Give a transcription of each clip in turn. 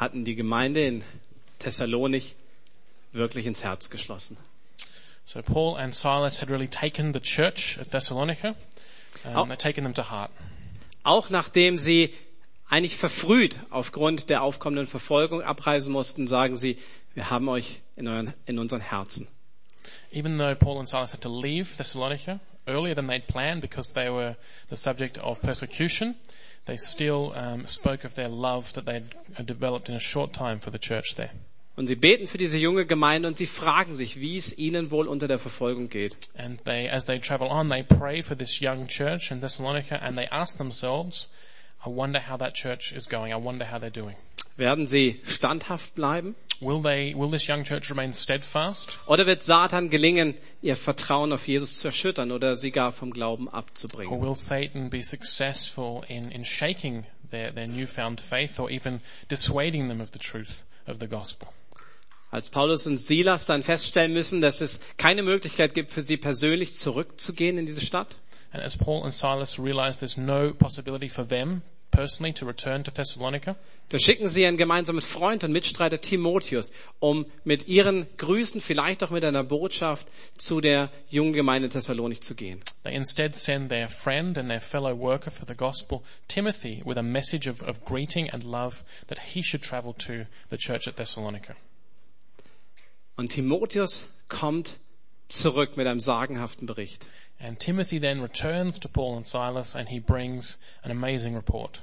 hatten die Gemeinde in Thessalonich wirklich ins Herz geschlossen. So Paul and Silas had really taken the church at Thessalonica, um, Oh. they'd taken them to heart. Auch nachdem sie eigentlich verfrüht aufgrund der aufkommenden Verfolgung abreisen mussten, sagen sie, wir haben euch in, euren, in unseren Herzen. Even though Paul and Silas had to leave Thessalonica earlier than they'd planned because they were the subject of persecution, they still um, spoke of their love that they'd uh, developed in a short time for the church there. Und sie beten für diese junge Gemeinde und sie fragen sich, wie es ihnen wohl unter der Verfolgung geht. And they, as they travel on, they pray for this young church in Thessalonica and they ask themselves, I wonder how that church is going. I wonder how they're doing. Werden sie standhaft bleiben? Will they, will this young church remain steadfast? Oder wird Satan gelingen, ihr Vertrauen auf Jesus zu erschüttern oder sie gar vom Glauben Or abzubringen? will Satan be successful in, in shaking their, their newfound faith or even dissuading them of the truth of the gospel? Als Paulus und Silas dann feststellen müssen, dass es keine Möglichkeit gibt, für sie persönlich zurückzugehen in diese Stadt, And as Paul and Silas realize there's no possibility for them personally to return to Thessalonica, da schicken sie ihren gemeinsamen Freund und Mitstreiter Timotheus, um mit ihren Grüßen, vielleicht auch mit einer Botschaft zu der jungen Gemeinde Thessalonich zu gehen. they instead send their friend and their fellow worker for the gospel, Timothy, with a message of, of greeting and love that he should travel to the church at Thessalonica. Und Timotheus kommt zurück mit einem sagenhaften Bericht. And Timothy then returns to Paul and Silas and he brings an amazing report.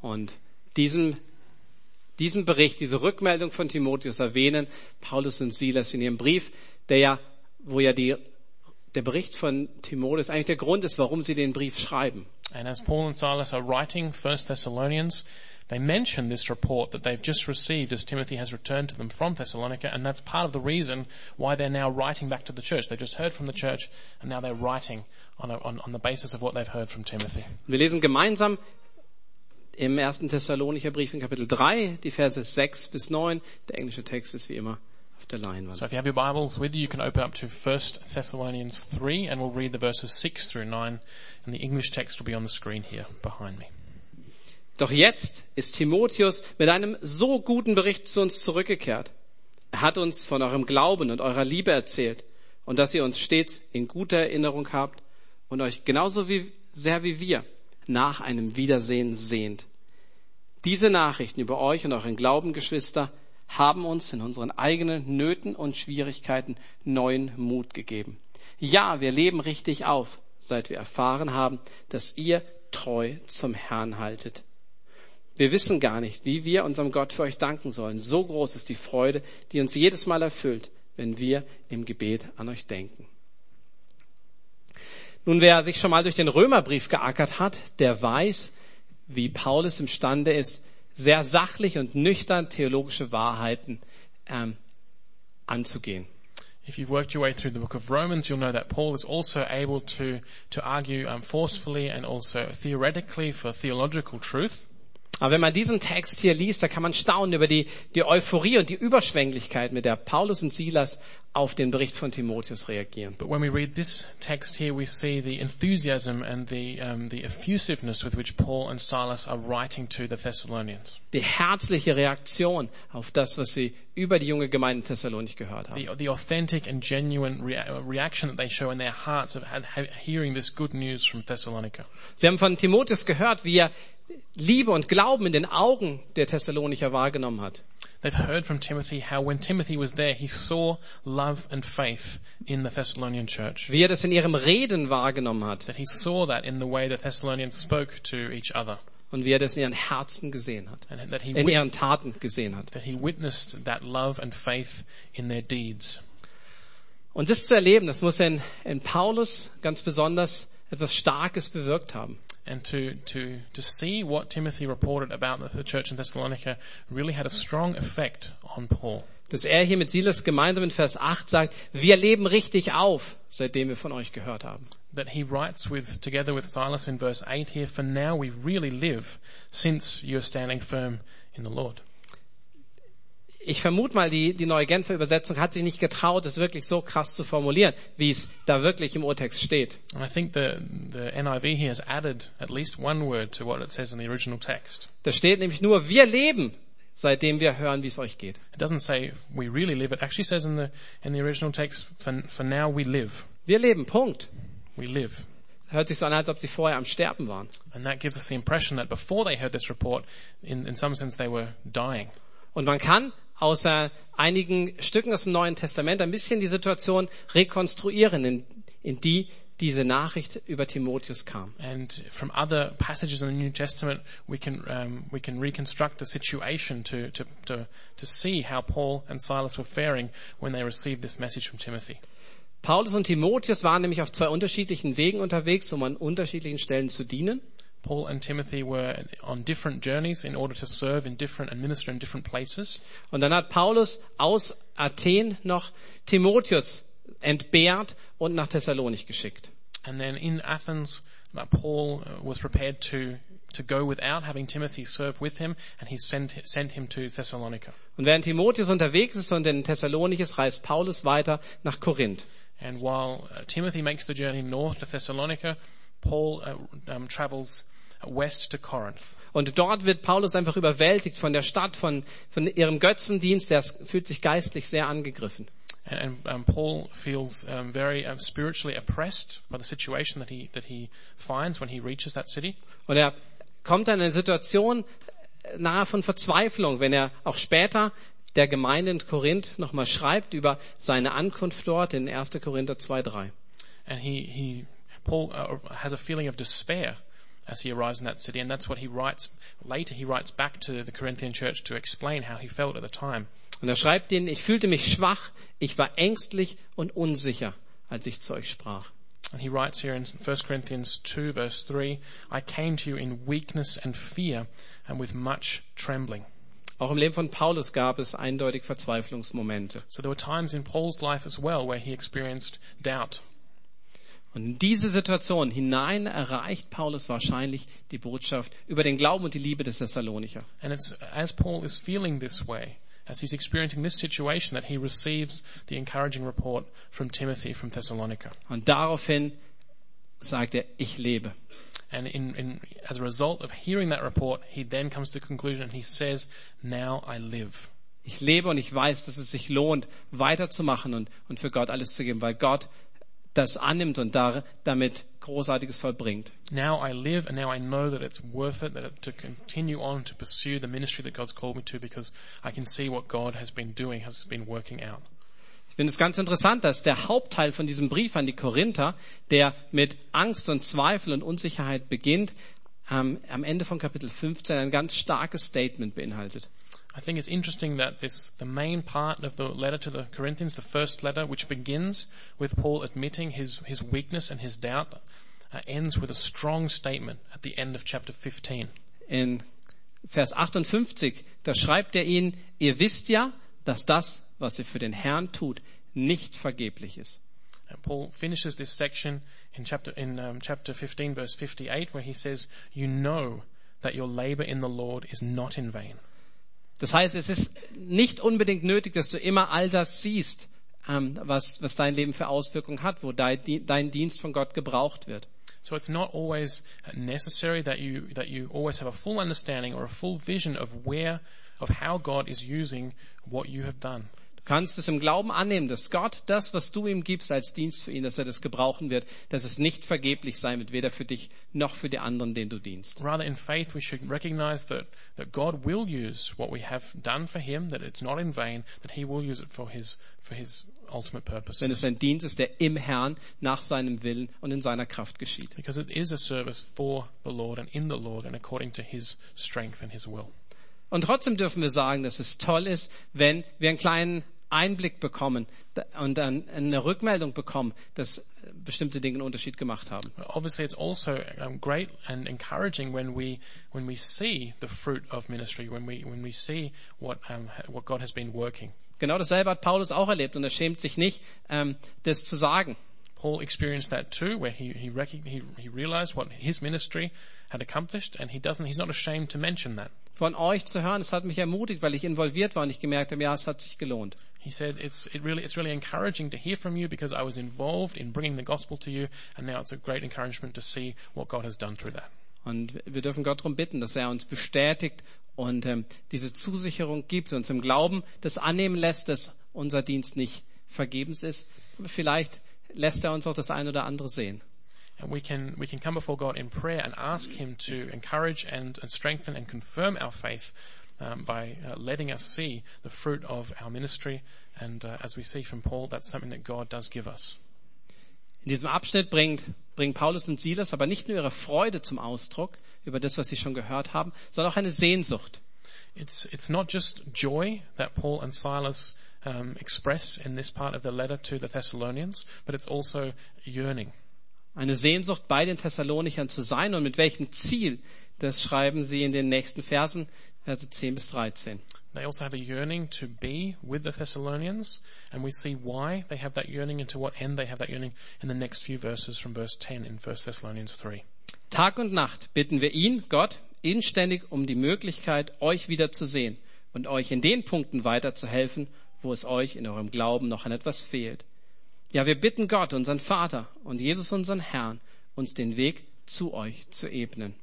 Und diesen, diesen Bericht, diese Rückmeldung von Timotheus erwähnen Paulus und Silas in ihrem Brief, der ja, wo ja die, der Bericht von Timotheus eigentlich der Grund ist, warum sie den Brief schreiben. And as Paul and Silas are writing First Thessalonians, they mention this report that they've just received as Timothy has returned to them from Thessalonica, and that's part of the reason why they're now writing back to the church. They just heard from the church, and now they're writing on, a, on, on the basis of what they've heard from Timothy. Wir lesen gemeinsam im ersten Thessalonicher Brief in Kapitel 3, die Verse 6 bis 9. Der englische Text ist wie immer auf der Leinwand. So if you have your Bibles with you, you can open up to First Thessalonians 3, and we'll read the verses 6 through 9, and the English text will be on the screen here behind me. Doch jetzt ist Timotheus mit einem so guten Bericht zu uns zurückgekehrt. Er hat uns von eurem Glauben und eurer Liebe erzählt und dass ihr uns stets in guter Erinnerung habt und euch genauso wie, sehr wie wir nach einem Wiedersehen sehnt. Diese Nachrichten über euch und euren Glauben, Geschwister, haben uns in unseren eigenen Nöten und Schwierigkeiten neuen Mut gegeben. Ja, wir leben richtig auf, seit wir erfahren haben, dass ihr treu zum Herrn haltet. Wir wissen gar nicht, wie wir unserem Gott für euch danken sollen. So groß ist die Freude, die uns jedes Mal erfüllt, wenn wir im Gebet an euch denken. Nun, wer sich schon mal durch den Römerbrief geackert hat, der weiß, wie Paulus imstande ist, sehr sachlich und nüchtern theologische Wahrheiten ähm, anzugehen. If you've worked your way through the book of Romans, you'll know that Paul is also able to, to argue um, forcefully and also theoretically for theological truth. Aber wenn man diesen Text hier liest, da kann man staunen über die, die Euphorie und die Überschwänglichkeit, mit der Paulus und Silas auf den Bericht von Timotheus reagieren. But when we read this text here, we see the enthusiasm and the, um, the effusiveness with which Paul and Silas are writing to the Thessalonians. Die herzliche Reaktion auf das, was sie über die junge Gemeinde in Thessalonich gehört haben. The, the authentic and genuine rea- reaction that they show in their hearts of hearing this good news from Thessalonica. Sie haben von Timotheus gehört, wie er Liebe und Glauben in den Augen der Thessalonicher wahrgenommen hat. They've heard from Timothy how when Timothy was there, he saw love and faith in the Thessalonian church. Wie er das in ihrem Reden wahrgenommen hat. That he saw that in the way the Thessalonians spoke to each other. Und wie er das in ihren Herzen gesehen hat. And that he, In ihren Taten gesehen hat. that he witnessed that love and faith in their deeds. Und das zu erleben, das muss in, in Paulus ganz besonders etwas Starkes bewirkt haben. And to, to, to see what Timothy reported about the, church in Thessalonica really had a strong effect on Paul. Dass er hier mit Silas gemeinsam in Vers 8 sagt, wir leben richtig auf, seitdem wir von euch gehört haben. That he writes with, together with Silas in verse 8 here, for now we really live since you're standing firm in the Lord. Ich vermute mal, die, die neue Genfer Übersetzung hat sich nicht getraut, es wirklich so krass zu formulieren, wie es da wirklich im Urtext steht. And I think the, the NIV here has added at least one word to what it says in the original text. Da steht nämlich nur, wir leben seitdem wir hören, wie es euch geht. It doesn't say we really live. It actually says in the, in the original text, for, for now we live. Wir leben, Punkt. We live. Hört sich so an, als ob sie vorher am Sterben waren. Und man kann außer einigen Stücken aus dem Neuen Testament ein bisschen die Situation rekonstruieren, in, in die diese Nachricht über Timotheus kam. And from other passages in the New Testament, we can um, we can reconstruct the situation to, to to to see how Paul and Silas were faring when they received this message from Timothy. Paulus und Timotheus waren nämlich auf zwei unterschiedlichen Wegen unterwegs, um an unterschiedlichen Stellen zu dienen. Paul and Timothy were on different journeys in order to serve in different and minister in different places. Und dann hat Paulus aus Athen noch Timotheus entbehrt und nach Thessalonich geschickt. And then in Athens, uh, Paul uh, was prepared to to go without having Timothy serve with him, and he sent sent him to Thessalonica. Und während Timotheus unterwegs ist und in Thessalonich ist, reist Paulus weiter nach Korinth. And while uh, Timothy makes the journey north to Thessalonica, Paul uh, um, travels west to Corinth. Und dort wird Paulus einfach überwältigt von der Stadt, von, von ihrem Götzendienst. Der fühlt sich geistlich sehr angegriffen. And, and um, Paul feels um, very um, spiritually oppressed by the situation that he that he finds when he reaches that city. Und er kommt in eine Situation nahe von Verzweiflung, wenn er auch später der Gemeinde in Korinth nochmal schreibt über seine Ankunft dort in 1. Korinther 2,3. And he he Paul uh, has a feeling of despair as he arrives in that city, and that's what he writes later. He writes back to the Corinthian church to explain how he felt at the time. Und er schreibt ihnen, ich fühlte mich schwach, ich war ängstlich und unsicher, als ich zu euch sprach. And he writes here in 1 Corinthians 2 verse 3, I came to you in weakness and fear and with much trembling. Auch im Leben von Paulus gab es eindeutig Verzweiflungsmomente. So there were times in Paul's life as well where he experienced doubt. Und in diese Situation hinein erreicht Paulus wahrscheinlich die Botschaft über den Glauben und die Liebe des Thessalonicher. And it's as Paul is feeling this way, as he's experiencing this situation, that he receives the encouraging report from Timothy from Thessalonica. Und daraufhin sagt er, ich lebe. And in, in, as a result of hearing that report, he then comes to the conclusion and he says, now I live. Ich lebe und ich weiß, dass es sich lohnt, weiterzumachen und, und für Gott alles zu geben, weil Gott das annimmt und da, damit Großartiges vollbringt. Now I live and now I know that it's worth it, that it, to continue on to pursue the ministry that God's called me to because I can see what God has been doing, has been working out. Ich finde es ganz interessant, dass der Hauptteil von diesem Brief an die Korinther, der mit Angst und Zweifel und Unsicherheit beginnt, am Ende von Kapitel 15 ein ganz starkes Statement beinhaltet. I think it's interesting that this, the main part of the letter to the Corinthians, the first letter, which begins with Paul admitting his, his weakness and his doubt, uh, ends with a strong statement at the end of chapter 15. In Vers 58, da schreibt er ihnen, ihr wisst ja, dass das, was ihr für den Herrn tut, nicht vergeblich ist. And Paul finishes this section in chapter, in um, chapter 15 verse 58 where he says, you know that your labor in the Lord is not in vain. Das heißt, es ist nicht unbedingt nötig, dass du immer all das siehst, ähm, was, was dein Leben für Auswirkungen hat, wo dein, Dienst von Gott gebraucht wird. So it's not always necessary that you, that you always have a full understanding or a full vision of where, of how God is using what you have done. Du kannst es im Glauben annehmen, dass Gott das, was du ihm gibst als Dienst für ihn, dass er das gebrauchen wird, dass es nicht vergeblich sein wird, weder für dich noch für die anderen, denen du dienst. Rather, in faith, we should recognize that, that God will use what we have done for Him, that it's not in vain, that He will use it for His, for His ultimate purpose. Wenn es ein Dienst ist, der im Herrn, nach seinem Willen und in seiner Kraft geschieht. Because it is a service for the Lord and in the Lord and according to His strength and His will. Und trotzdem dürfen wir sagen, dass es toll ist, wenn wir einen kleinen Einblick bekommen und dann eine Rückmeldung bekommen, dass bestimmte Dinge einen Unterschied gemacht haben. Obviously, it's also great and encouraging when we when we see the fruit of ministry, when we when we see what um, what God has been working. Genau dasselbe hat Paulus auch erlebt und er schämt sich nicht, ähm, das zu sagen. Paul experienced that too, where he he, he he realized what his ministry had accomplished, and he doesn't. He's not ashamed to mention that. Von euch zu hören, es hat mich ermutigt, weil ich involviert war und ich gemerkt habe, ja, es hat sich gelohnt. He said, it's, it really, it's really encouraging to hear from you because I was involved in bringing the gospel to you and now it's a great encouragement to see what God has done through that. Und wir dürfen Gott darum bitten, dass er uns bestätigt und ähm, diese Zusicherung gibt, uns im Glauben das annehmen lässt, dass unser Dienst nicht vergebens ist. Vielleicht lässt er uns auch das ein oder andere sehen. And we can, we can come before God in prayer and ask Him to encourage and, and strengthen and confirm our faith um, by uh, letting us see the fruit of our ministry. And uh, as we see from Paul, that's something that God does give us. In diesem Abschnitt bringt, bringen Paulus und Silas aber nicht nur ihre Freude zum Ausdruck über das, was sie schon gehört haben, sondern auch eine Sehnsucht. It's, it's not just joy that Paul and Silas um, express in this part of the letter to the Thessalonians, but it's also yearning. Eine Sehnsucht bei den Thessalonichern zu sein und mit welchem Ziel, das schreiben sie in den nächsten Versen, Verse 10 bis 13. They also have a yearning to be with the Thessalonians, and we see why they have that yearning and to what end they have that yearning in the next few verses from verse 10 in 1 Thessalonians 3. Tag und Nacht bitten wir ihn, Gott, inständig um die Möglichkeit, euch wiederzusehen und euch in den Punkten weiterzuhelfen, wo es euch in eurem Glauben noch an etwas fehlt. Ja, wir bitten Gott, unseren Vater und Jesus, unseren Herrn, uns den Weg zu euch zu ebnen.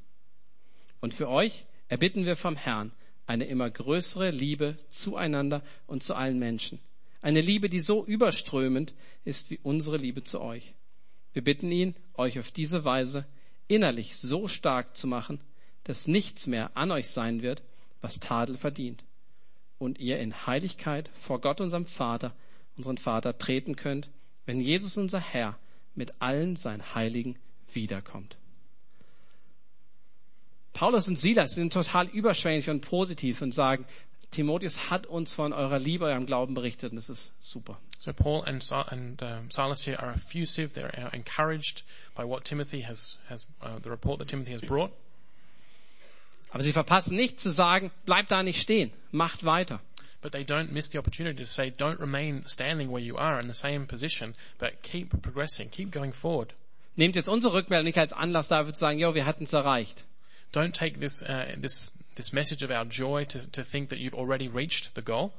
Und für euch erbitten wir vom Herrn eine immer größere Liebe zueinander und zu allen Menschen. Eine Liebe, die so überströmend ist wie unsere Liebe zu euch. Wir bitten ihn, euch auf diese Weise innerlich so stark zu machen, dass nichts mehr an euch sein wird, was Tadel verdient. Und ihr in Heiligkeit vor Gott, unserem Vater, unseren Vater treten könnt, wenn Jesus, unser Herr, mit allen seinen Heiligen wiederkommt. Paulus und Silas sind total überschwänglich und positiv und sagen, Timotheus hat uns von eurer Liebe, eurem Glauben berichtet und das ist super. So Paul and, Sa- and um, Silas here are effusive. They're uh, encouraged by what Timothy has, has uh, the report that Timothy has brought. Aber sie verpassen nicht zu sagen, bleibt da nicht stehen, macht weiter. But they don't miss the opportunity to say, don't remain standing where you are in the same position, but keep progressing, keep going forward. Nehmt jetzt unsere Rückmeldung nicht als Anlass dafür zu sagen, jo, wir hatten es erreicht. Don't take this, uh, this, this message of our joy to, to think that you've already reached the goal.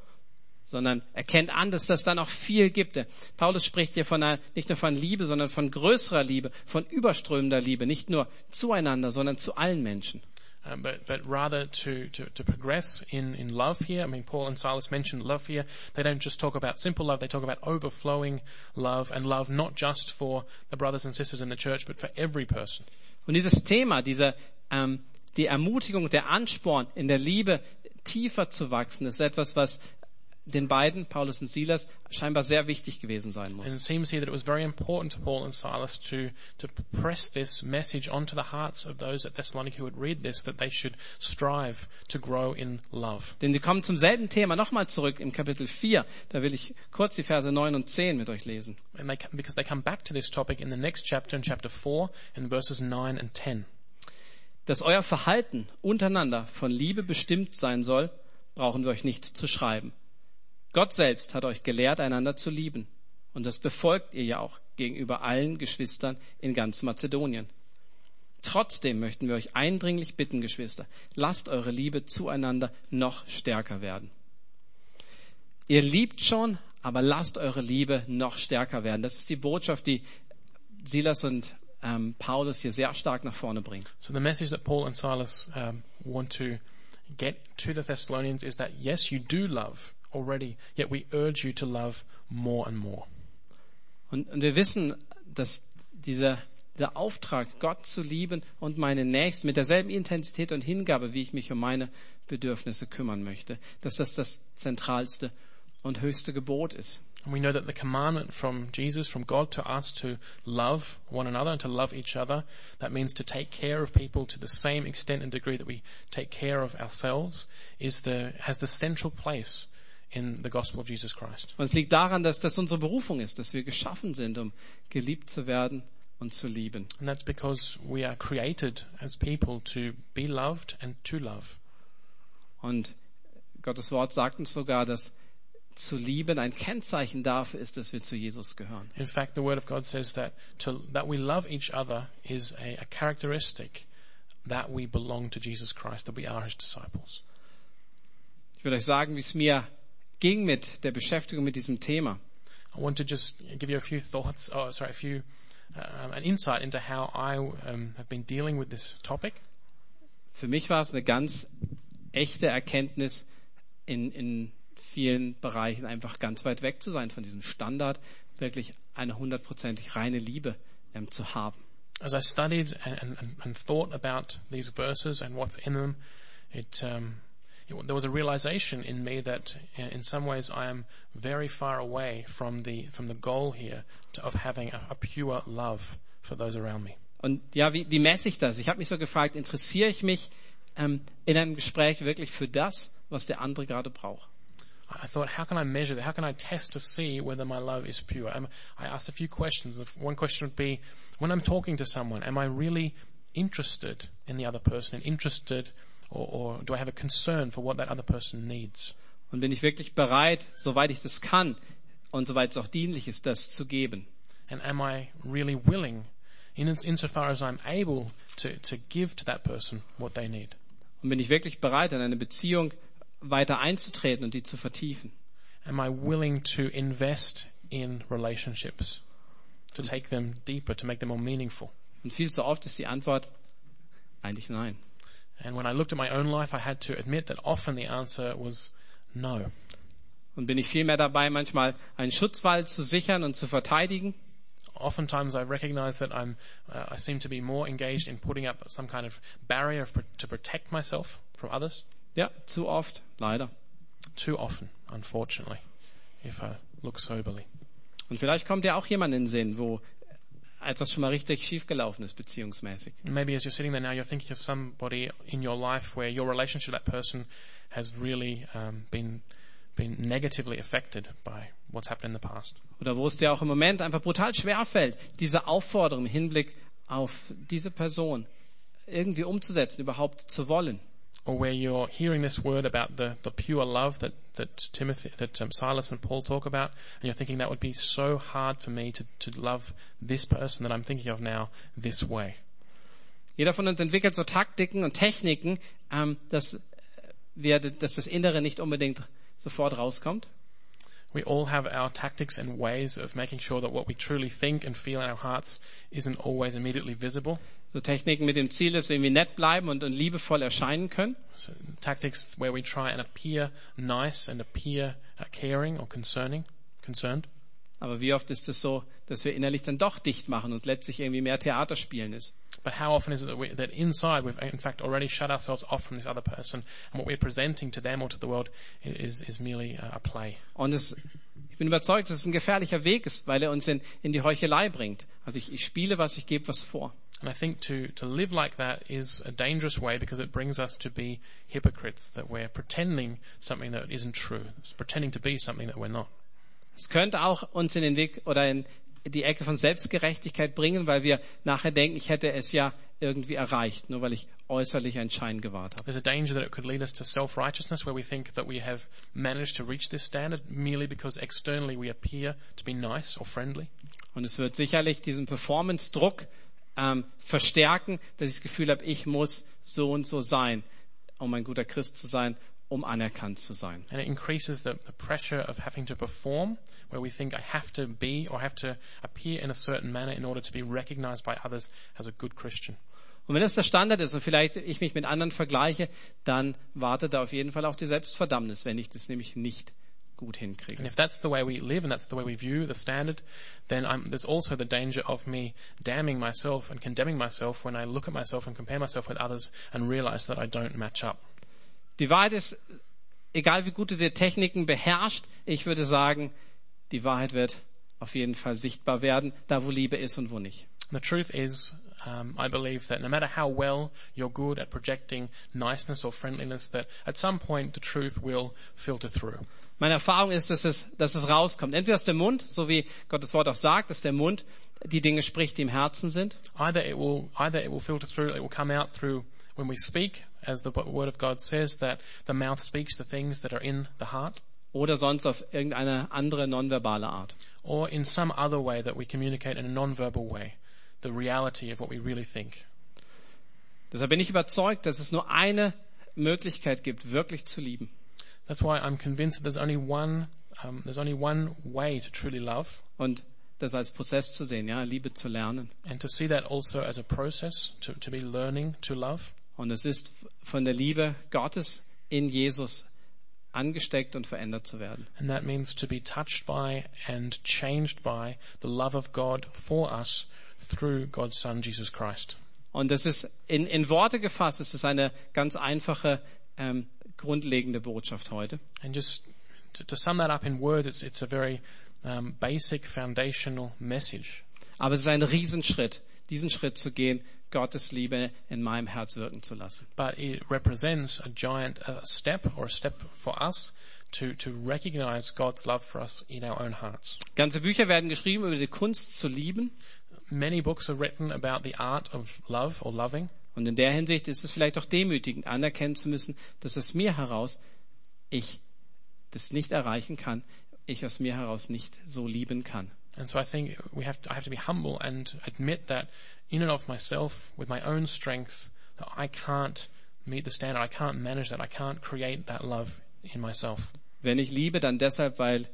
sondern erkennt an, dass das da noch viel gibt. Paulus spricht hier von einer, nicht nur von Liebe, sondern von größerer Liebe, von überströmender Liebe, nicht nur zueinander, sondern zu allen Menschen. Um, but, but rather to, to, to progress in, in love here. I mean, Paul and Silas mentioned love here. They don't just talk about simple love, they talk about overflowing love and love not just for the brothers and sisters in the church, but for every person. Und dieses Thema, diese, ähm, die Ermutigung, der Ansporn, in der Liebe tiefer zu wachsen, ist etwas, was den beiden, Paulus und Silas, scheinbar sehr wichtig gewesen sein muss. And it seems here that it was very important to Paul and Silas to, to press this message onto the hearts of those at Thessalonica who would read this, that they should strive to grow in love. Denn wir kommen zum selben Thema nochmal zurück im Kapitel 4. Da will ich kurz die Verse 9 und 10 mit euch lesen. And they, because they come back to this topic in the next chapter, in chapter 4, in verses 9 and 10. Dass euer Verhalten untereinander von Liebe bestimmt sein soll, brauchen wir euch nicht zu schreiben. Gott selbst hat euch gelehrt, einander zu lieben. Und das befolgt ihr ja auch gegenüber allen Geschwistern in ganz Mazedonien. Trotzdem möchten wir euch eindringlich bitten, Geschwister, lasst eure Liebe zueinander noch stärker werden. Ihr liebt schon, aber lasst eure Liebe noch stärker werden. Das ist die Botschaft, die Silas und ähm, Paulus hier sehr stark nach vorne bringen. So the message that Paul and Silas um, want to get to the Thessalonians is that yes, you do love already, yet we urge you to love more and more. Und, und wir wissen, dass dieser, der Auftrag, Gott zu lieben und meine Nächsten mit derselben Intensität und Hingabe, wie ich mich um meine Bedürfnisse kümmern möchte, dass das das zentralste und höchste Gebot ist. And we know that the commandment from Jesus, from God to us to love one another and to love each other, that means to take care of people to the same extent and degree that we take care of ourselves, is the, has the central place in the gospel of Jesus Christ. Und es liegt daran, dass das unsere Berufung ist, dass wir geschaffen sind, um geliebt zu werden und zu lieben. And that's because we are created as people to be loved and to love. Und Gottes Wort sagt uns sogar, dass zu lieben ein Kennzeichen dafür ist, dass wir zu Jesus gehören. In fact, the Word of God says that to, that we love each other is a, a characteristic that we belong to Jesus Christ, that we are His disciples. Ich will euch sagen, wie es mir ging mit der Beschäftigung mit diesem Thema. I want to just give you a few thoughts, oh, sorry, a few, um, an insight into how I um, have been dealing with this topic. Für mich war es eine ganz echte Erkenntnis in, in vielen Bereichen einfach ganz weit weg zu sein von diesem Standard, wirklich eine hundertprozentig reine Liebe ähm, zu haben. As I studied and, and, and thought about these verses and what's in them, it, um, there was a realization in me that uh, in some ways I am very far away from the, from the goal here to, of having a, a pure love for those around me. Und ja, wie, wie messe ich das? Ich habe mich so gefragt, interessiere ich mich ähm, in einem Gespräch wirklich für das, was der andere gerade braucht? I thought, how can I measure that? How can I test to see whether my love is pure? I asked a few questions. One question would be, when I'm talking to someone, am I really interested in the other person and interested or, or do I have a concern for what that other person needs? Und bin ich wirklich bereit, soweit ich das kann und soweit es auch dienlich ist, das zu geben? And am I really willing, in, insofar as I'm able to, to give to that person what they need? Und bin ich wirklich bereit, in eine Beziehung weiter einzutreten und die zu vertiefen? Am I willing to invest in relationships? To take them deeper, to make them more meaningful? Und viel zu oft ist die Antwort eigentlich nein. And when I looked at my own life, I had to admit that often the answer was no. Und bin ich vielmehr dabei, manchmal einen Schutzwall zu sichern und zu verteidigen? Oftentimes I recognize that I'm, uh, I seem to be more engaged in putting up some kind of barrier to protect myself from others. Ja, zu oft, leider. Too often, unfortunately, if I look soberly. Und vielleicht kommt ja auch jemand in den Sinn, wo etwas schon mal richtig schiefgelaufen ist, beziehungsmäßig. Maybe as you're sitting there now, you're thinking of somebody in your life where your relationship with that person has really um, been been negatively affected by what's happened in the past. Oder wo es dir auch im Moment einfach brutal schwer fällt, diese Aufforderung im Hinblick auf diese Person irgendwie umzusetzen, überhaupt zu wollen. Or where you're hearing this word about the, the pure love that, that Timothy, that um, Silas and Paul talk about, and you're thinking that would be so hard for me to, to love this person that I'm thinking of now this way. Jeder von uns entwickelt so Taktiken und Techniken, ähm, dass, wir, dass das Innere nicht unbedingt sofort rauskommt. We all have our tactics and ways of making sure that what we truly think and feel in our hearts isn't always immediately visible. So Techniken mit dem Ziel, dass wir irgendwie nett bleiben und, und liebevoll erscheinen können. So tactics where we try and appear nice and appear uh, caring or concerning, concerned. Aber wie oft ist es so, dass wir innerlich dann doch dicht machen und letztlich irgendwie mehr Theater spielen ist? But how often is it that, we, that inside we've in fact already shut ourselves off from this other person and what we're presenting to them or to the world is, is merely a, a play. Und es, ich bin überzeugt, dass es ein gefährlicher Weg ist, weil er uns in, in die Heuchelei bringt. Also ich, ich spiele was, ich gebe was vor. And I think to, to live like that is a dangerous way because it brings us to be hypocrites, that we're pretending something that isn't true. It's pretending to be something that we're not. Es könnte auch uns in den Weg oder in die Ecke von Selbstgerechtigkeit bringen, weil wir nachher denken, ich hätte es ja irgendwie erreicht, nur weil ich äußerlich einen Schein gewahrt habe. There's a danger that it could lead us to self-righteousness where we think that we have managed to reach this standard merely because externally we appear to be nice or friendly. Und es wird sicherlich diesen Performance-Druck ähm, verstärken, dass ich das Gefühl habe, ich muss so und so sein, um ein guter Christ zu sein, um anerkannt zu sein. And it increases the, the pressure of having to perform, where we think I have to be or have to appear in a certain manner in order to be recognized by others as a good Christian. Und wenn das der Standard ist und vielleicht ich mich mit anderen vergleiche, dann wartet da auf jeden Fall auch die Selbstverdammnis, wenn ich das nämlich nicht gut hinkriege. And if that's the way we live and that's the way we view the standard, then I'm, there's also the danger of me damning myself and condemning myself when I look at myself and compare myself with others and realize that I don't match up. Die Wahrheit ist, egal wie gut du die Techniken beherrscht, ich würde sagen, die Wahrheit wird auf jeden Fall sichtbar werden, da wo Liebe ist und wo nicht. The truth is, um, I believe that no matter how well you're good at projecting niceness or friendliness, that at some point the truth will filter through. Meine Erfahrung ist, dass es, dass es rauskommt. Entweder aus dem Mund, so wie Gottes Wort auch sagt, dass der Mund die Dinge spricht, die im Herzen sind. Either it will, either it will filter through, it will come out through when we speak, as the word of God says, that the mouth speaks the things that are in the heart, Oder sonst auf irgendeine andere nonverbale Art. or in some other way that we communicate in a non-verbal way, the reality of what we really think. Deshalb bin ich überzeugt, dass es nur eine Möglichkeit gibt, wirklich zu lieben. That's why I'm convinced that there's only one, um, there's only one way to truly love, Und das als Prozess zu sehen, ja, Liebe zu lernen. and to see that also as a process to, to be learning to love. Und es ist von der Liebe Gottes in Jesus angesteckt und verändert zu werden. And that means to be touched by and changed by the love of God for us through God's Son, Jesus Christ. Und das ist in, in Worte gefasst, es ist eine ganz einfache, ähm, grundlegende Botschaft heute. And just to, to sum that up in words, it's, it's a very um, basic foundational message. Aber es ist ein Riesenschritt, diesen Schritt zu gehen, Gottes Liebe in meinem Herz wirken zu lassen. But it represents a giant uh, step or a step for us to, to recognize God's love for us in our own hearts. Ganze Bücher werden geschrieben über die Kunst zu lieben. Many books are written about the art of love or loving. Und in der Hinsicht ist es vielleicht auch demütigend, anerkennen zu müssen, dass aus mir heraus ich das nicht erreichen kann, ich aus mir heraus nicht so lieben kann. And so I think we have to, I have to be humble and admit that in and of myself, with my own strength, that I can't meet the standard. I can't manage that. I can't create that love in myself. Wenn ich liebe, dann deshalb, weil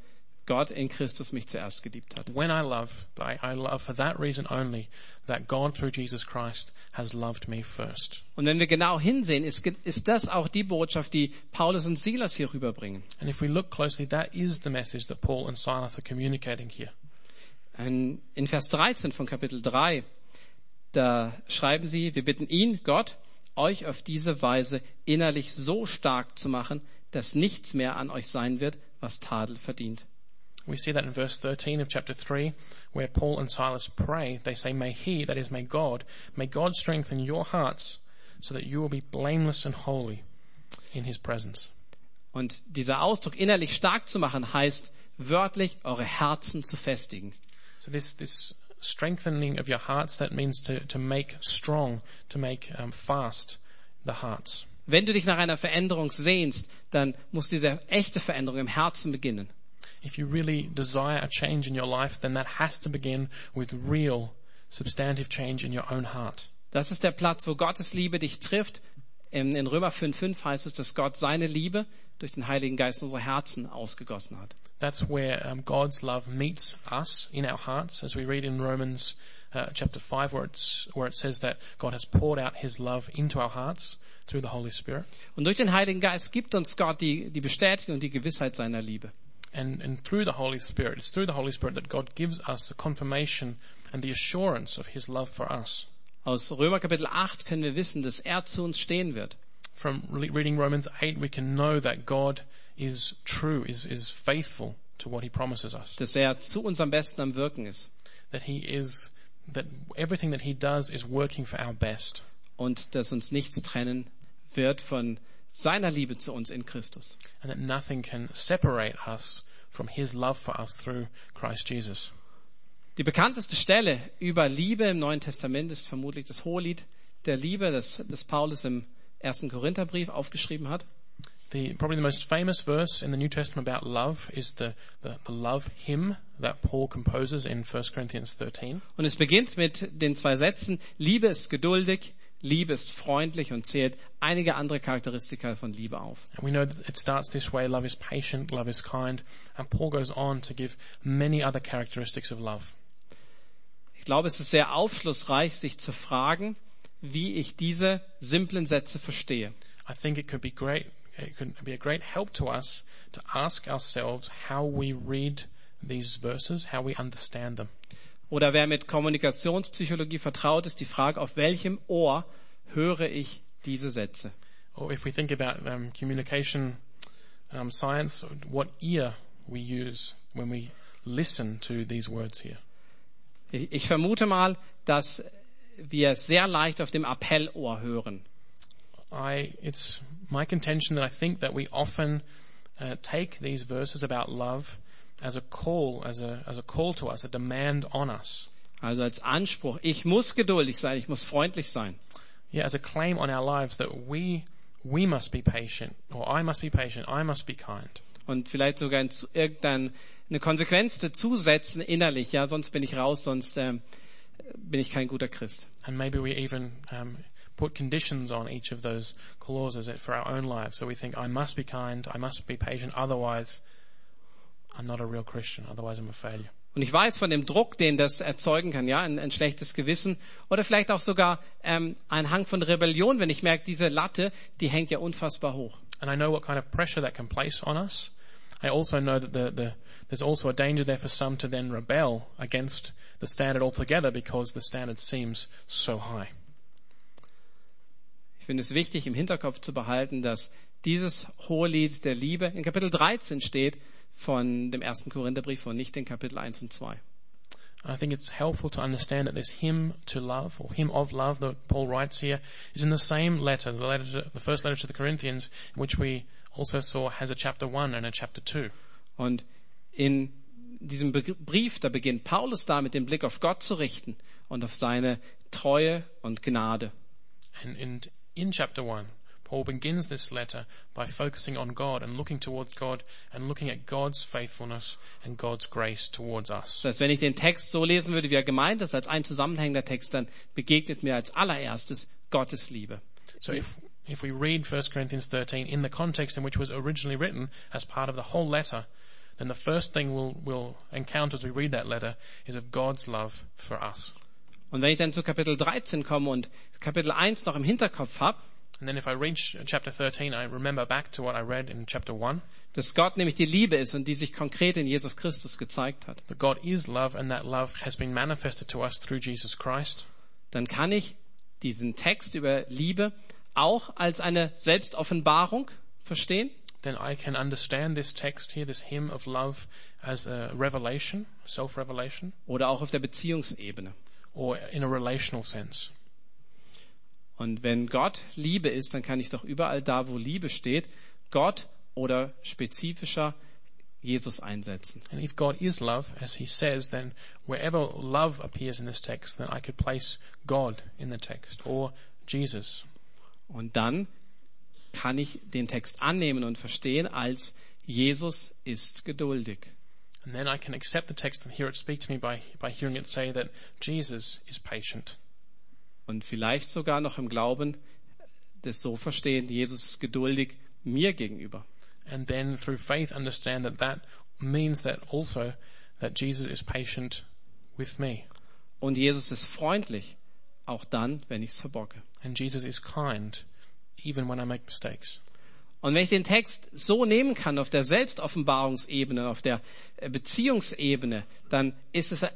Gott in Christus mich zuerst geliebt hat. When I love, I, I love for that reason only, that God through Jesus Christ has loved me first. Und wenn wir genau hinsehen, ist, ist das auch die Botschaft, die Paulus und Silas hier rüberbringen. And if we look closely, that is the message that Paul and Silas are communicating here. In Vers 13 von Kapitel 3, da schreiben sie, wir bitten ihn, Gott, euch auf diese Weise innerlich so stark zu machen, dass nichts mehr an euch sein wird, was Tadel verdient. We see that in verse 13 of chapter 3, where Paul and Silas pray. They say, May He, that is, may God, may God strengthen your hearts so that you will be blameless and holy in His presence. Und dieser Ausdruck innerlich stark zu machen heißt wörtlich eure Herzen zu festigen. So this, this strengthening of your hearts, that means to, to make strong, to make um, fast the hearts. Wenn du dich nach einer Veränderung sehnst, dann muss diese echte Veränderung im Herzen beginnen. If you really desire a change in your life, then that has to begin with real, substantive change in your own heart. Das ist der Platz, wo Gottes Liebe dich trifft. In, in Römer 5,5 heißt es, dass Gott seine Liebe durch den Heiligen Geist in unsere Herzen ausgegossen hat. That's where um, God's love meets us in our hearts, as we read in Romans uh, chapter 5, where, it's, where it says that God has poured out his love into our hearts through the Holy Spirit. Und durch den Heiligen Geist gibt uns Gott die, die Bestätigung und die Gewissheit seiner Liebe. And, and through the Holy Spirit, it's through the Holy Spirit that God gives us the confirmation and the assurance of his love for us. Aus Römer Kapitel 8 können wir wissen, dass er zu uns stehen wird. From re- reading Romans 8, we can know that God is true, is, is faithful to what he promises us. Dass er zu unserem Besten am Wirken ist. That he is, that everything that he does is working for our best. Und dass uns nichts trennen wird von seiner Liebe zu uns in Christus. And that nothing can separate us from his love for us through Christ Jesus. Die bekannteste Stelle über Liebe im Neuen Testament ist vermutlich das Hohelied der Liebe, das, das Paulus im ersten Korintherbrief aufgeschrieben hat. The, probably the most famous verse in the New Testament about love is the, the, the love hymn that Paul composes in 1 Corinthians 13. Und es beginnt mit den zwei Sätzen, Liebe ist geduldig, Liebe ist freundlich und zählt einige andere Charakteristika von Liebe auf. And we know that it starts this way, love is patient, love is kind, and Paul goes on to give many other characteristics of love. Ich glaube, es ist sehr aufschlussreich, sich zu fragen, wie ich diese simplen Sätze verstehe. I think it could be great, it could be a great help to us to ask ourselves how we read these verses, how we understand them. Oder wer mit Kommunikationspsychologie vertraut ist, die Frage, auf welchem Ohr höre ich diese Sätze? Or if we think about um, communication um, science, what ear we use when we listen to these words here. Ich ich vermute mal, dass wir sehr leicht auf dem Appellohr hören. I, it's my contention that I think that we often uh, take these verses about love as a call, as a, as a call to us, a demand on us. Also als Anspruch, ich muss geduldig sein, ich muss freundlich sein. Yeah, as a claim on our lives that we, we must be patient, or I must be patient, I must be kind. Und vielleicht sogar in zu- irgendein- eine Konsequenz dazusetzen innerlich, ja, sonst bin ich raus, sonst ähm, bin ich kein guter Christ. And maybe we even um, put conditions on each of those clauses for our own lives. So we think, I must be kind, I must be patient, otherwise I'm not a real Christian, otherwise I'm a failure. Und ich weiß von dem Druck, den das erzeugen kann, ja, ein, ein schlechtes Gewissen oder vielleicht auch sogar ähm, ein Hang von Rebellion, wenn ich merke, diese Latte, die hängt ja unfassbar hoch. And I know what kind of pressure that can place on us. I also know that the, the, there's also a danger there for some to then rebel against the standard altogether because the standard seems so high. Ich finde es wichtig, im Hinterkopf zu behalten, dass dieses Hohelied der Liebe in Kapitel 13 steht von dem ersten Korintherbrief und nicht in Kapitel 1 und 2. I think it's helpful to understand that this hymn to love, or hymn of love that Paul writes here, is in the same letter, the letter to, the first letter to the Corinthians, which we also saw has a chapter 1 and a chapter 2. Und in diesem Brief, da beginnt Paulus damit, den Blick auf Gott zu richten und auf seine Treue und Gnade. And in, in chapter 1, Paul begins this letter by focusing on God and looking towards God and looking at God's faithfulness and God's grace towards us. Das heißt, wenn ich den Text so lesen würde, wie er gemeint ist, als ein zusammenhängender Text, dann begegnet mir als allererstes Gottes Liebe. So if, if we read 1 Corinthians 13 in the context in which it was originally written as part of the whole letter, then the first thing we'll, we'll encounter as we read that letter is of God's love for us. Und wenn ich dann zu Kapitel 13 komme und Kapitel 1 noch im Hinterkopf habe, And then if I reach chapter 13, I remember back to what I read in chapter 1, dass Gott nämlich die Liebe ist und die sich konkret in Jesus Christus gezeigt hat, that God is love and that love has been manifested to us through Jesus Christ, dann kann ich diesen Text über Liebe auch als eine Selbstoffenbarung verstehen then I can understand this text here, this hymn of love, as a revelation, self-revelation, oder auch auf der Beziehungsebene. or in a relational sense. Und wenn Gott Liebe ist, dann kann ich doch überall da, wo Liebe steht, Gott oder spezifischer Jesus einsetzen. And if God is love, as he says, then wherever love appears in this text, then I could place God in the text, or Jesus. Und dann kann ich den Text annehmen und verstehen als Jesus ist geduldig. And then I can accept the text and hear it speak to me by, by hearing it say that Jesus is patient. Und vielleicht sogar noch im Glauben das so verstehen, Jesus ist geduldig mir gegenüber. And then through faith understand that that means that also that Jesus is patient with me. Und Jesus ist freundlich, auch dann, wenn ich es verbocke. And Jesus is kind, even when I make mistakes. Und wenn ich den Text so nehmen kann auf der Selbstoffenbarungsebene, auf der äh, Beziehungsebene, dann ist es äh,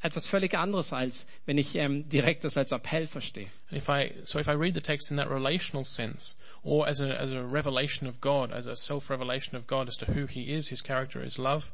etwas völlig anderes, als wenn ich ähm, direkt das als Appell verstehe. And if I, so if I read the text in that relational sense, or as a, as a revelation of God, as a self-revelation of God as to who He is, His character is love,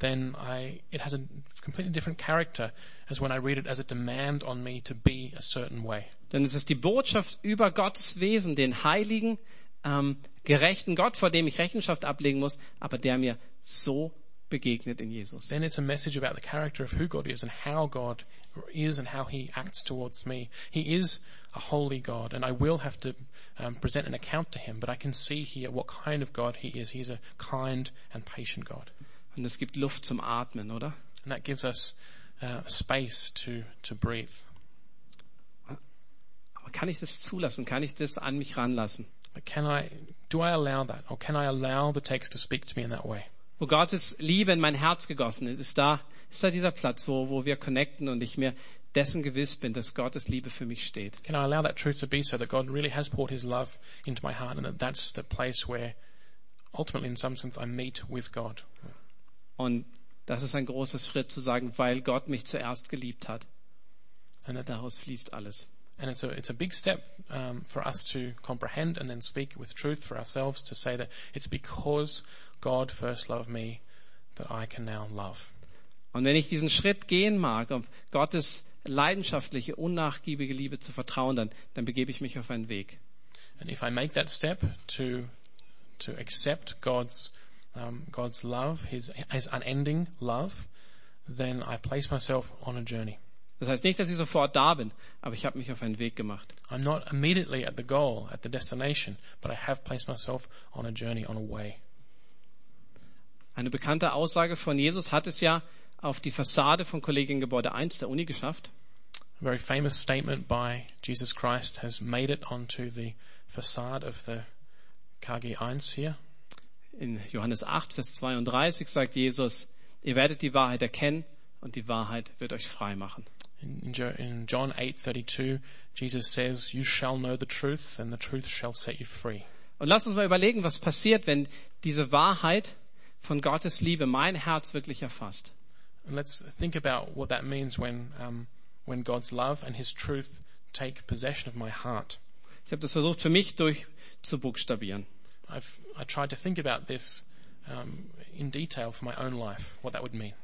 then I, it has a completely different character as when I read it as a demand on me to be a certain way. Denn es ist die Botschaft über Gottes Wesen, den heiligen, ähm, gerechten Gott, vor dem ich Rechenschaft ablegen muss, aber der mir so begegnet in Jesus. Then it's a message about the character of who God is and how God is and how He acts towards me. He is a holy God and I will have to um, present an account to Him, but I can see here what kind of God He is. He's a kind and patient God. Und es gibt Luft zum Atmen, oder? And that gives us uh, space to, to breathe. Aber kann ich das zulassen? Kann ich das an mich ranlassen? But can I, do I allow that? Or can I allow the text to speak to me in that way? Wo Gottes Liebe in mein Herz gegossen ist, ist da, ist da dieser Platz, wo, wo wir connecten und ich mir dessen gewiss bin, dass Gottes Liebe für mich steht. Can I allow that truth to be so that God really has poured His love into my heart and that that's the place where ultimately in some sense I meet with God? Und das ist ein großes Schritt zu sagen, weil Gott mich zuerst geliebt hat. That, Daraus fließt alles. And it's a, it's a big step um, for us to comprehend and then speak with truth for ourselves to say that it's because God first loved me that I can now love. Und wenn ich diesen Schritt gehen mag, auf Gottes leidenschaftliche, unnachgiebige Liebe zu vertrauen, dann, dann begebe ich mich auf einen Weg. And if I make that step to to accept God's um, God's love, His His unending love, then I place myself on a journey. Das heißt nicht, dass ich sofort da bin, aber ich habe mich auf einen Weg gemacht. I'm not immediately at the goal, at the destination, but I have placed myself on a journey, on a way. Eine bekannte Aussage von Jesus hat es ja auf die Fassade von Kollegiengebäude 1 der Uni geschafft. A very famous statement by Jesus Christ has made it onto the facade of the KG1 here. In Johannes 8, Vers 32 sagt Jesus, ihr werdet die Wahrheit erkennen und die Wahrheit wird euch frei machen. In, in Jo- in John 8:32, Jesus says, "You shall know the truth, and the truth shall set you free." Und lass uns mal überlegen, was passiert, wenn diese Wahrheit von Gottes Liebe mein Herz wirklich erfasst. And let's think about what that means when, um, when God's love and His truth take possession of my heart. Ich habe das versucht für mich durchzubuchstabieren. I've I tried to think about this um, in detail for my own life, what that would mean.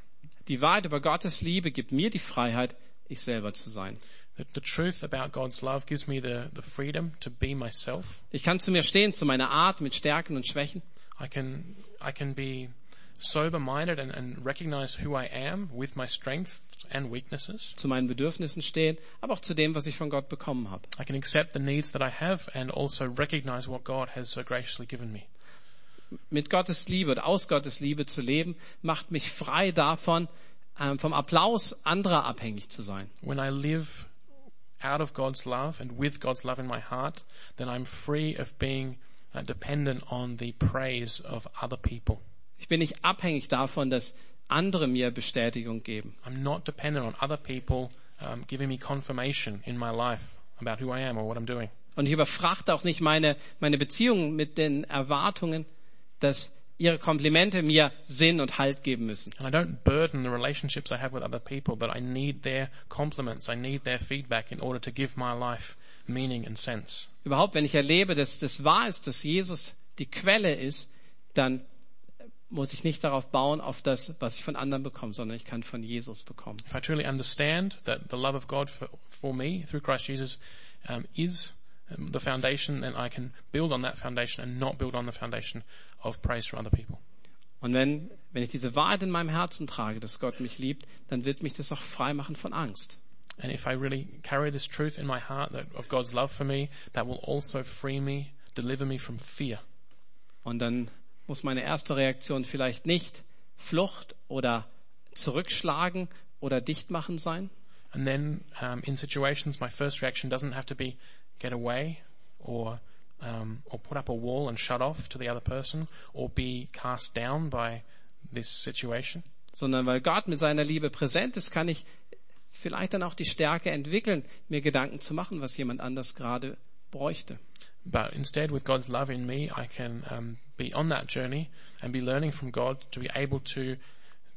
Die Wahrheit über Gottes Liebe gibt mir die Freiheit, ich selber zu sein. The, the truth about God's love gives me the, the freedom to be myself. Ich kann zu mir stehen, zu meiner Art mit Stärken und Schwächen. I can I can be sober minded and, and recognize who I am with my strengths and weaknesses. zu meinen Bedürfnissen stehen, aber auch zu dem, was ich von Gott bekommen habe. I can accept the needs that I have and also recognize what God has so graciously given me. Mit Gottes Liebe oder aus Gottes Liebe zu leben, macht mich frei davon, ähm, vom Applaus anderer abhängig zu sein. When I live out of God's love and with God's love in my heart, then I'm free of being uh, dependent on the praise of other people. Ich bin nicht abhängig davon, dass andere mir Bestätigung geben. I'm not dependent on other people um, giving me confirmation in my life about who I am or what I'm doing. Und ich überfrachte auch nicht meine, meine Beziehungen mit den Erwartungen, dass ihre Komplimente mir Sinn und Halt geben müssen. I don't burden the relationships I have with other people that I need their compliments, I need their feedback in order to give my life meaning and sense. Überhaupt, wenn ich erlebe, dass das wahr ist, dass Jesus die Quelle ist, dann muss ich nicht darauf bauen, auf das, was ich von anderen bekomme, sondern ich kann von Jesus bekommen. If I truly understand that the love of God for, for me through Christ Jesus um, is the foundation, then I can build on that foundation and not build on the foundation of praise from other people. Und wenn, wenn ich diese Wahrheit in meinem Herzen trage, dass Gott mich liebt, dann wird mich das auch frei machen von Angst. And if I really carry this truth in my heart that, of God's love for me, that will also free me, deliver me from fear. Und dann muss meine erste Reaktion vielleicht nicht Flucht oder zurückschlagen oder dicht machen sein, And then um, in situations, my first reaction doesn't have to be get away or um, or put up a wall and shut off to the other person or be cast down by this situation. sondern weil Gott mit seiner Liebe präsent ist, kann ich vielleicht dann auch die Stärke entwickeln, mir Gedanken zu machen, was jemand anders gerade bräuchte. But instead, with God's love in me, I can um, be on that journey and be learning from God to be able to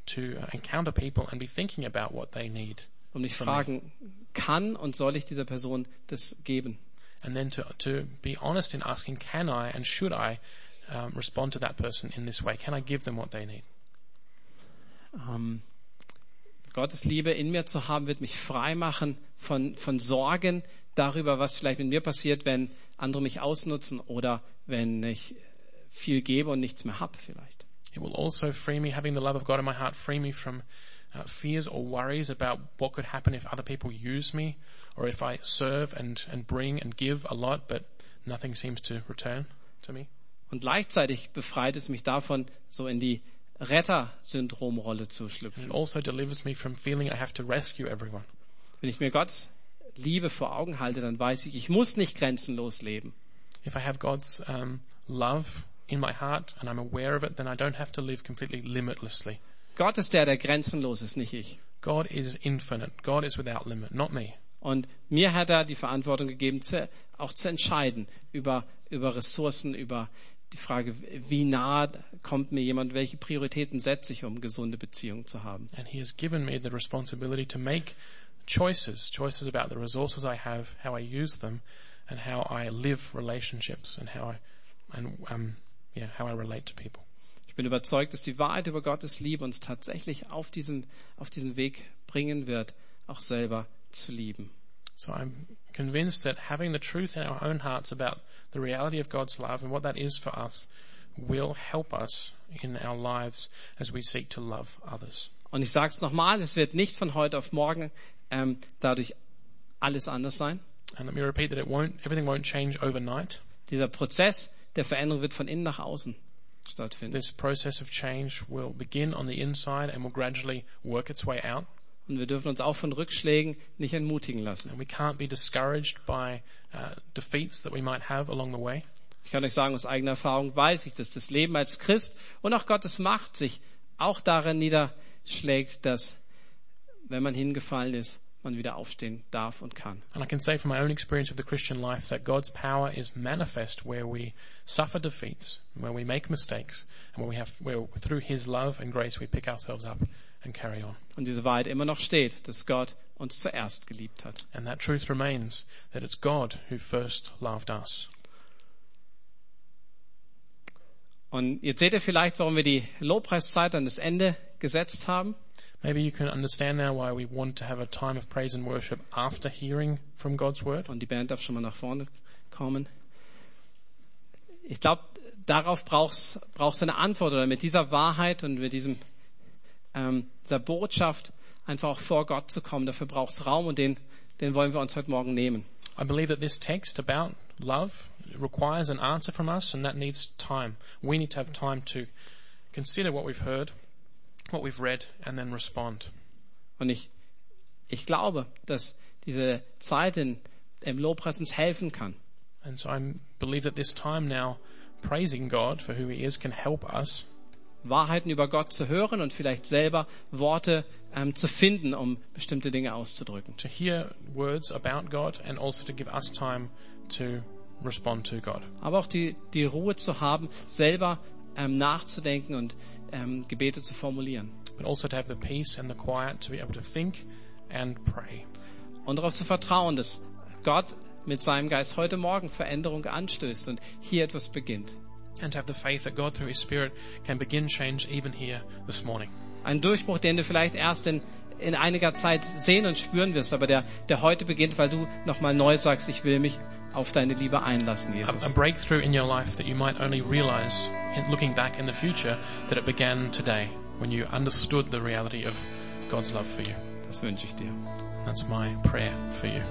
to uh, encounter people and be thinking about what they need, Und mich fragen, kann und soll ich dieser Person das geben? And then to to be honest in asking, can I and should I um, respond to that person in this way? Can I give them what they need? Ähm, Gottes Liebe in mir zu haben, wird mich frei machen von, von Sorgen darüber, was vielleicht mit mir passiert, wenn andere mich ausnutzen oder wenn ich viel gebe und nichts mehr habe vielleicht. It will also free me, having the love of God in my heart, free me from uh, fears or worries about what could happen if other people use me or if I serve and, and bring and give a lot, but nothing seems to return to me. Und gleichzeitig befreit es mich davon, so in die Retter-Syndrom-Rolle zu schlüpfen. It also delivers me from feeling I have to rescue everyone. Wenn ich mir Gottes Liebe vor Augen halte, dann weiß ich, ich muss nicht grenzenlos leben. If I have God's um, love in my heart and I'm aware of it, then I don't have to live completely limitlessly. Gott ist der, der grenzenlos ist, nicht ich. God is infinite. God is without limit, not me. Und mir hat er die Verantwortung gegeben, zu, auch zu entscheiden über, über Ressourcen, über die Frage, wie nah kommt mir jemand, welche Prioritäten setze ich, um gesunde Beziehungen zu haben. And He has given me the responsibility to make choices, choices about the resources I have, how I use them, and how I live relationships, and how I, and um, yeah, how I relate to people. Ich bin überzeugt, dass die Wahrheit über Gottes Liebe uns tatsächlich auf diesen, auf diesen Weg bringen wird, auch selber zu lieben. So I'm convinced that having the truth in our own hearts about the reality of God's love and what that is for us will help us in our lives as we seek to love others. Und ich sage es nochmal, es wird nicht von heute auf morgen ähm, dadurch alles anders sein. And let me repeat that it won't, everything won't change overnight. Dieser Prozess der Veränderung wird von innen nach außen stattfinden. This process of change will begin on the inside and will gradually work its way out. Und wir dürfen uns auch von Rückschlägen nicht entmutigen lassen. And we can't be discouraged by uh, defeats that we might have along the way. Ich kann euch sagen, aus eigener Erfahrung weiß ich, dass das Leben als Christ und auch Gottes Macht sich auch darin niederschlägt, dass, wenn man hingefallen ist, man wieder aufstehen darf und kann. And I can say from my own experience of the Christian life that God's power is manifest where we suffer defeats, where we make mistakes, and where we have, where through His love and grace we pick ourselves up and carry on. Und diese Wahrheit immer noch steht, dass Gott uns zuerst geliebt hat. And that truth remains that it's God who first loved us. Und jetzt seht ihr vielleicht, warum wir die Lobpreiszeit an das Ende gesetzt haben. Maybe you can understand now why we want to have a time of praise and worship after hearing from God's word. Und die Band darf schon mal nach vorne kommen. Ich glaube, darauf brauchst brauchst du eine Antwort oder mit dieser Wahrheit und mit diesem ähm, dieser Botschaft einfach auch vor Gott zu kommen. Dafür brauchst Raum und den den wollen wir uns heute Morgen nehmen. I believe that this text about love requires an answer from us and that needs time. We need to have time to consider what we've heard, what we've read and then respond. Und ich ich glaube, dass diese Zeit in, im Lobpreis uns helfen kann. And so I believe that this time now praising God for who he is can help us Wahrheiten über Gott zu hören und vielleicht selber Worte ähm, zu finden, um bestimmte Dinge auszudrücken. to hear words about God and also to give us time to respond to God. Aber auch die, die Ruhe zu haben, selber ähm, nachzudenken und ähm, Gebete zu formulieren. But also to have the peace and the quiet to be able to think and pray. Und darauf zu vertrauen, dass Gott mit seinem Geist heute Morgen Veränderung anstößt und hier etwas beginnt. And to have the faith that God through His Spirit can begin change even here this morning. Ein Durchbruch, den du vielleicht erst in, in einiger Zeit sehen und spüren wirst, aber der, der heute beginnt, weil du nochmal neu sagst, ich will mich auf deine Liebe einlassen, A, a Jesus. breakthrough in your life that you might only realize in looking back in the future that it began today when you understood the reality of God's love for you. Das wünsche ich dir. That's my prayer for you.